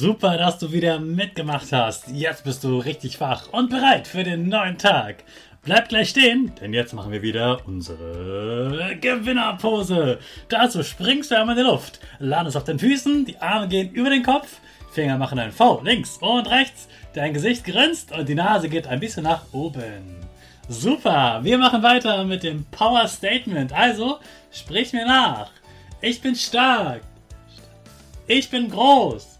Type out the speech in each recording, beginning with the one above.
Super, dass du wieder mitgemacht hast. Jetzt bist du richtig wach und bereit für den neuen Tag. Bleib gleich stehen, denn jetzt machen wir wieder unsere Gewinnerpose. Dazu springst du einmal in die Luft, landest auf den Füßen, die Arme gehen über den Kopf, Finger machen ein V links und rechts, dein Gesicht grinst und die Nase geht ein bisschen nach oben. Super, wir machen weiter mit dem Power Statement. Also, sprich mir nach. Ich bin stark. Ich bin groß.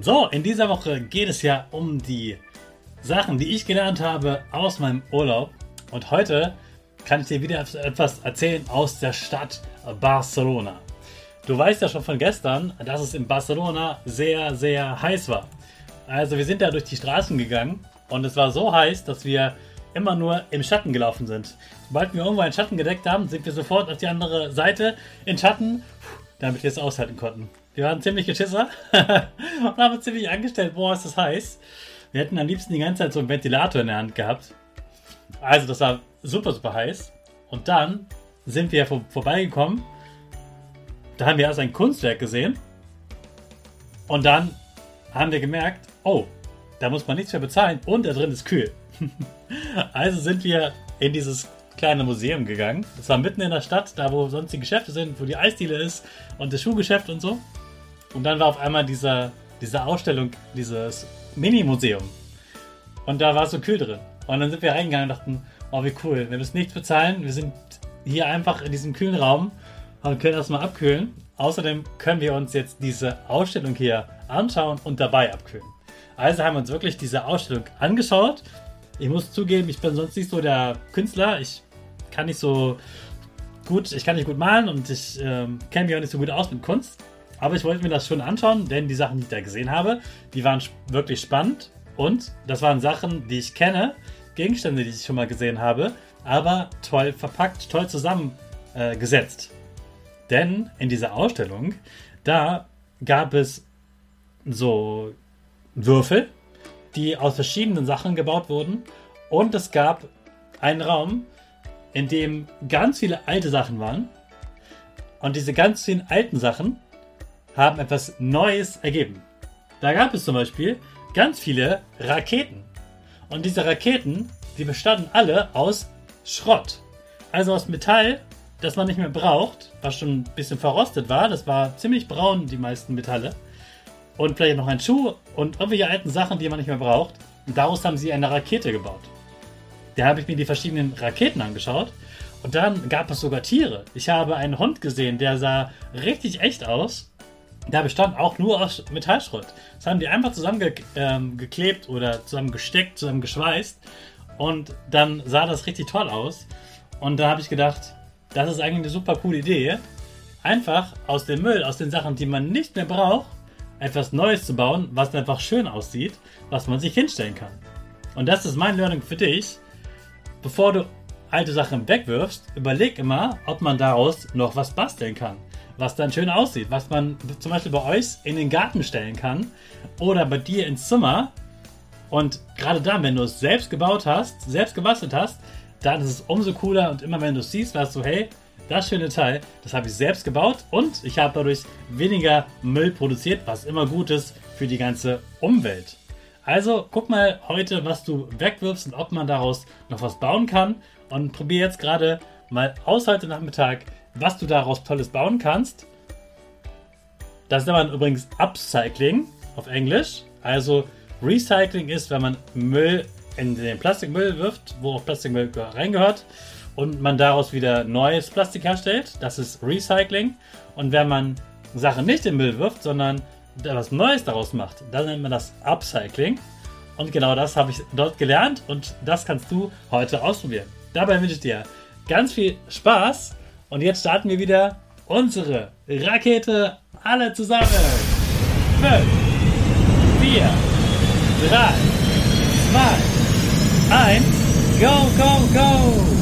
So, in dieser Woche geht es ja um die Sachen, die ich gelernt habe aus meinem Urlaub. Und heute kann ich dir wieder etwas erzählen aus der Stadt Barcelona. Du weißt ja schon von gestern, dass es in Barcelona sehr, sehr heiß war. Also wir sind da durch die Straßen gegangen und es war so heiß, dass wir immer nur im Schatten gelaufen sind. Sobald wir irgendwo einen Schatten gedeckt haben, sind wir sofort auf die andere Seite in Schatten, damit wir es aushalten konnten. Wir waren ziemlich Geschisser und haben uns ziemlich angestellt, boah, ist das heiß. Wir hätten am liebsten die ganze Zeit so einen Ventilator in der Hand gehabt. Also das war super, super heiß. Und dann sind wir vor, vorbeigekommen. Da haben wir erst ein Kunstwerk gesehen. Und dann haben wir gemerkt, oh, da muss man nichts mehr bezahlen und da drin ist kühl. also sind wir in dieses kleine Museum gegangen. Es war mitten in der Stadt, da wo sonst die Geschäfte sind, wo die Eisdiele ist und das Schuhgeschäft und so. Und dann war auf einmal dieser, diese Ausstellung, dieses Mini-Museum. Und da war es so kühl drin. Und dann sind wir reingegangen und dachten, oh, wie cool. Wir müssen nichts bezahlen. Wir sind hier einfach in diesem kühlen Raum und können erstmal abkühlen. Außerdem können wir uns jetzt diese Ausstellung hier anschauen und dabei abkühlen. Also haben wir uns wirklich diese Ausstellung angeschaut. Ich muss zugeben, ich bin sonst nicht so der Künstler. Ich kann nicht so gut, ich kann nicht gut malen und ich ähm, kenne mich auch nicht so gut aus mit Kunst. Aber ich wollte mir das schon anschauen, denn die Sachen, die ich da gesehen habe, die waren wirklich spannend. Und das waren Sachen, die ich kenne, Gegenstände, die ich schon mal gesehen habe, aber toll verpackt, toll zusammengesetzt. Äh, denn in dieser Ausstellung, da gab es so Würfel, die aus verschiedenen Sachen gebaut wurden. Und es gab einen Raum, in dem ganz viele alte Sachen waren. Und diese ganz vielen alten Sachen haben etwas Neues ergeben. Da gab es zum Beispiel ganz viele Raketen. Und diese Raketen, die bestanden alle aus Schrott. Also aus Metall, das man nicht mehr braucht, was schon ein bisschen verrostet war. Das war ziemlich braun, die meisten Metalle. Und vielleicht noch ein Schuh und irgendwelche alten Sachen, die man nicht mehr braucht. Und daraus haben sie eine Rakete gebaut. Da habe ich mir die verschiedenen Raketen angeschaut. Und dann gab es sogar Tiere. Ich habe einen Hund gesehen, der sah richtig echt aus. Der bestand auch nur aus Metallschrott. Das haben die einfach zusammengeklebt ähm, oder zusammengesteckt, zusammengeschweißt. Und dann sah das richtig toll aus. Und da habe ich gedacht, das ist eigentlich eine super coole Idee. einfach aus dem Müll, aus den Sachen, die man nicht mehr braucht, etwas Neues zu bauen, was einfach schön aussieht, was man sich hinstellen kann. Und das ist mein Learning für dich. Bevor du alte Sachen wegwirfst, überleg immer, ob man daraus noch was basteln kann. Was dann schön aussieht, was man zum Beispiel bei euch in den Garten stellen kann oder bei dir ins Zimmer. Und gerade dann, wenn du es selbst gebaut hast, selbst gebastelt hast, dann ist es umso cooler und immer wenn du es siehst, weißt du, hey, das schöne Teil, das habe ich selbst gebaut und ich habe dadurch weniger Müll produziert, was immer gut ist für die ganze Umwelt. Also guck mal heute, was du wegwirfst und ob man daraus noch was bauen kann. Und probier jetzt gerade mal aus heute Nachmittag, was du daraus Tolles bauen kannst. Das nennt man übrigens Upcycling auf Englisch. Also Recycling ist, wenn man Müll in den Plastikmüll wirft, wo auch Plastikmüll reingehört und man daraus wieder neues Plastik herstellt. Das ist Recycling. Und wenn man Sachen nicht in den Müll wirft, sondern etwas Neues daraus macht, dann nennt man das Upcycling. Und genau das habe ich dort gelernt und das kannst du heute ausprobieren. Dabei wünsche ich dir ganz viel Spaß und jetzt starten wir wieder unsere Rakete alle zusammen. 5, 4, 3, 2, 1, go, go, go!